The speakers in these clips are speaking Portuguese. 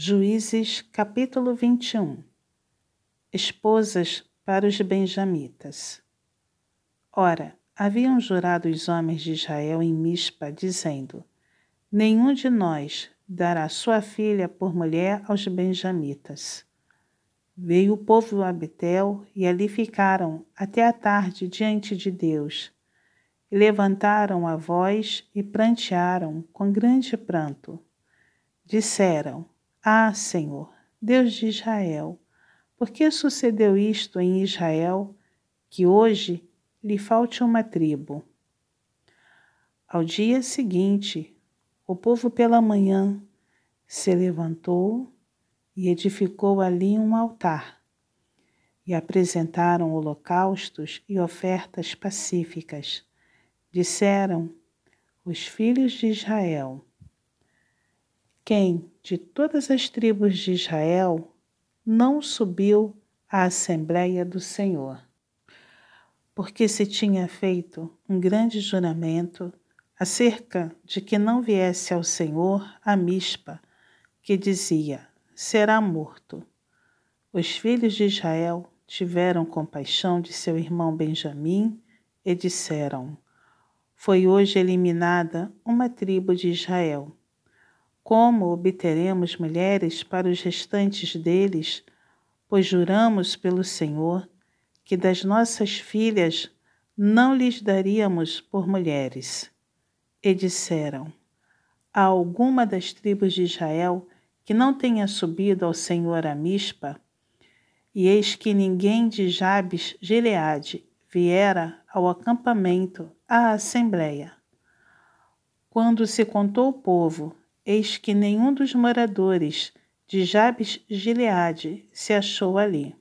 Juízes capítulo 21 Esposas para os benjamitas Ora, haviam jurado os homens de Israel em Mispa, dizendo: Nenhum de nós dará sua filha por mulher aos benjamitas. Veio o povo a Betel e ali ficaram até a tarde diante de Deus. E levantaram a voz e prantearam com grande pranto. Disseram: ah, Senhor, Deus de Israel, por que sucedeu isto em Israel, que hoje lhe falte uma tribo? Ao dia seguinte, o povo pela manhã se levantou e edificou ali um altar, e apresentaram holocaustos e ofertas pacíficas. Disseram os filhos de Israel: quem de todas as tribos de Israel não subiu à Assembleia do Senhor? Porque se tinha feito um grande juramento acerca de que não viesse ao Senhor a mispa, que dizia: será morto. Os filhos de Israel tiveram compaixão de seu irmão Benjamim e disseram: Foi hoje eliminada uma tribo de Israel como obteremos mulheres para os restantes deles, pois juramos pelo Senhor que das nossas filhas não lhes daríamos por mulheres. E disseram: Há alguma das tribos de Israel que não tenha subido ao Senhor a Mispa? E eis que ninguém de Jabes Gileade viera ao acampamento, à assembleia. Quando se contou o povo eis que nenhum dos moradores de Jabes Gileade se achou ali.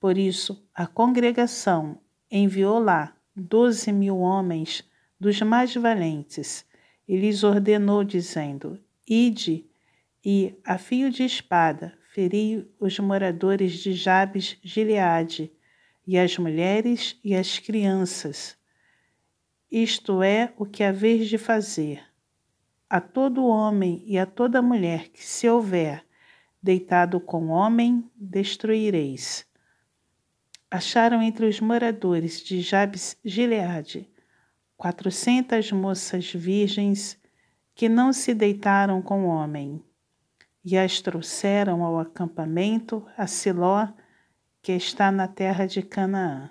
Por isso, a congregação enviou lá doze mil homens dos mais valentes e lhes ordenou, dizendo: Ide e, a fio de espada, feri os moradores de Jabes Gileade, e as mulheres e as crianças. Isto é o que haveis de fazer a todo homem e a toda mulher que se houver deitado com homem, destruireis. Acharam entre os moradores de Jabes Gileade quatrocentas moças virgens que não se deitaram com homem, e as trouxeram ao acampamento a Siló, que está na terra de Canaã.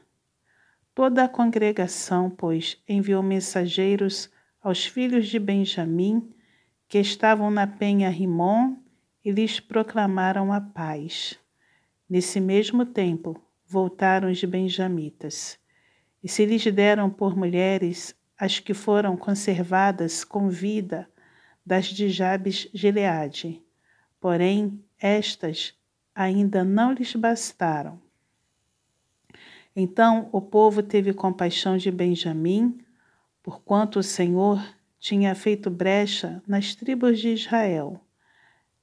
Toda a congregação, pois, enviou mensageiros aos filhos de Benjamim, que estavam na penha Rimon, e lhes proclamaram a paz. Nesse mesmo tempo, voltaram os benjamitas, e se lhes deram por mulheres as que foram conservadas com vida das de Jabes Gileade. Porém, estas ainda não lhes bastaram. Então o povo teve compaixão de Benjamim, porquanto o Senhor tinha feito brecha nas tribos de Israel.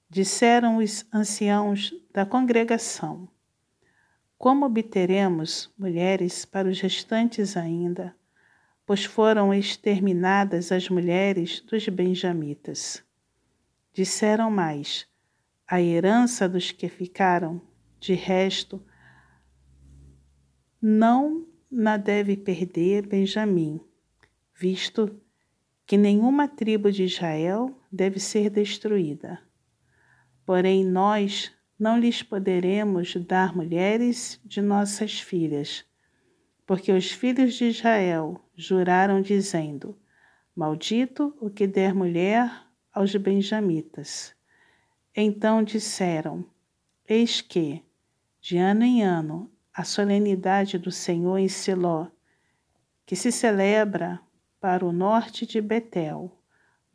Disseram os anciãos da congregação: Como obteremos mulheres para os restantes ainda? Pois foram exterminadas as mulheres dos benjamitas. Disseram mais: A herança dos que ficaram, de resto, não na deve perder Benjamim visto que nenhuma tribo de Israel deve ser destruída. Porém, nós não lhes poderemos dar mulheres de nossas filhas, porque os filhos de Israel juraram, dizendo: Maldito o que der mulher aos benjamitas. Então disseram: Eis que, de ano em ano, a solenidade do Senhor em Siló, que se celebra para o norte de Betel,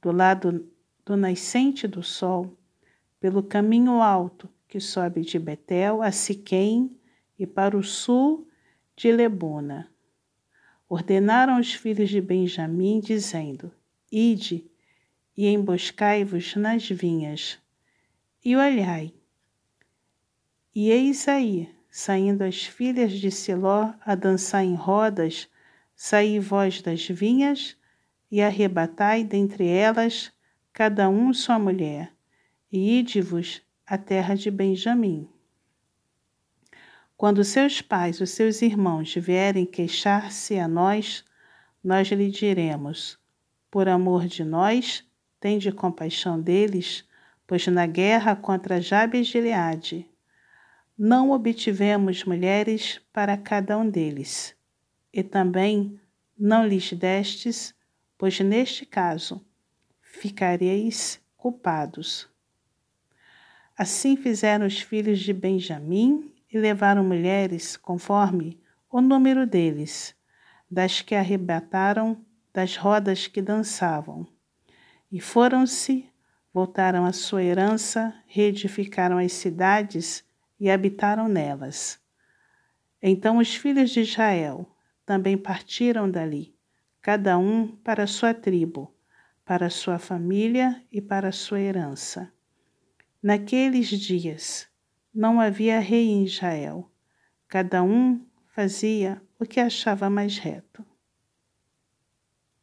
do lado do nascente do sol, pelo caminho alto que sobe de Betel a Siquém e para o sul de Lebona. Ordenaram os filhos de Benjamim, dizendo: Ide e emboscai-vos nas vinhas, e olhai. E eis aí, saindo as filhas de Siló a dançar em rodas Saí vós das vinhas e arrebatai dentre elas cada um sua mulher, e ide-vos à terra de Benjamim. Quando seus pais, os seus irmãos, vierem queixar-se a nós, nós lhe diremos: Por amor de nós, tende compaixão deles, pois na guerra contra Jabes de Gileade não obtivemos mulheres para cada um deles, e também não lhes destes, pois neste caso ficareis culpados. Assim fizeram os filhos de Benjamim e levaram mulheres conforme o número deles, das que arrebataram das rodas que dançavam. E foram-se, voltaram à sua herança, reedificaram as cidades e habitaram nelas. Então os filhos de Israel também partiram dali, cada um para sua tribo, para sua família e para sua herança. Naqueles dias não havia rei em Israel, cada um fazia o que achava mais reto.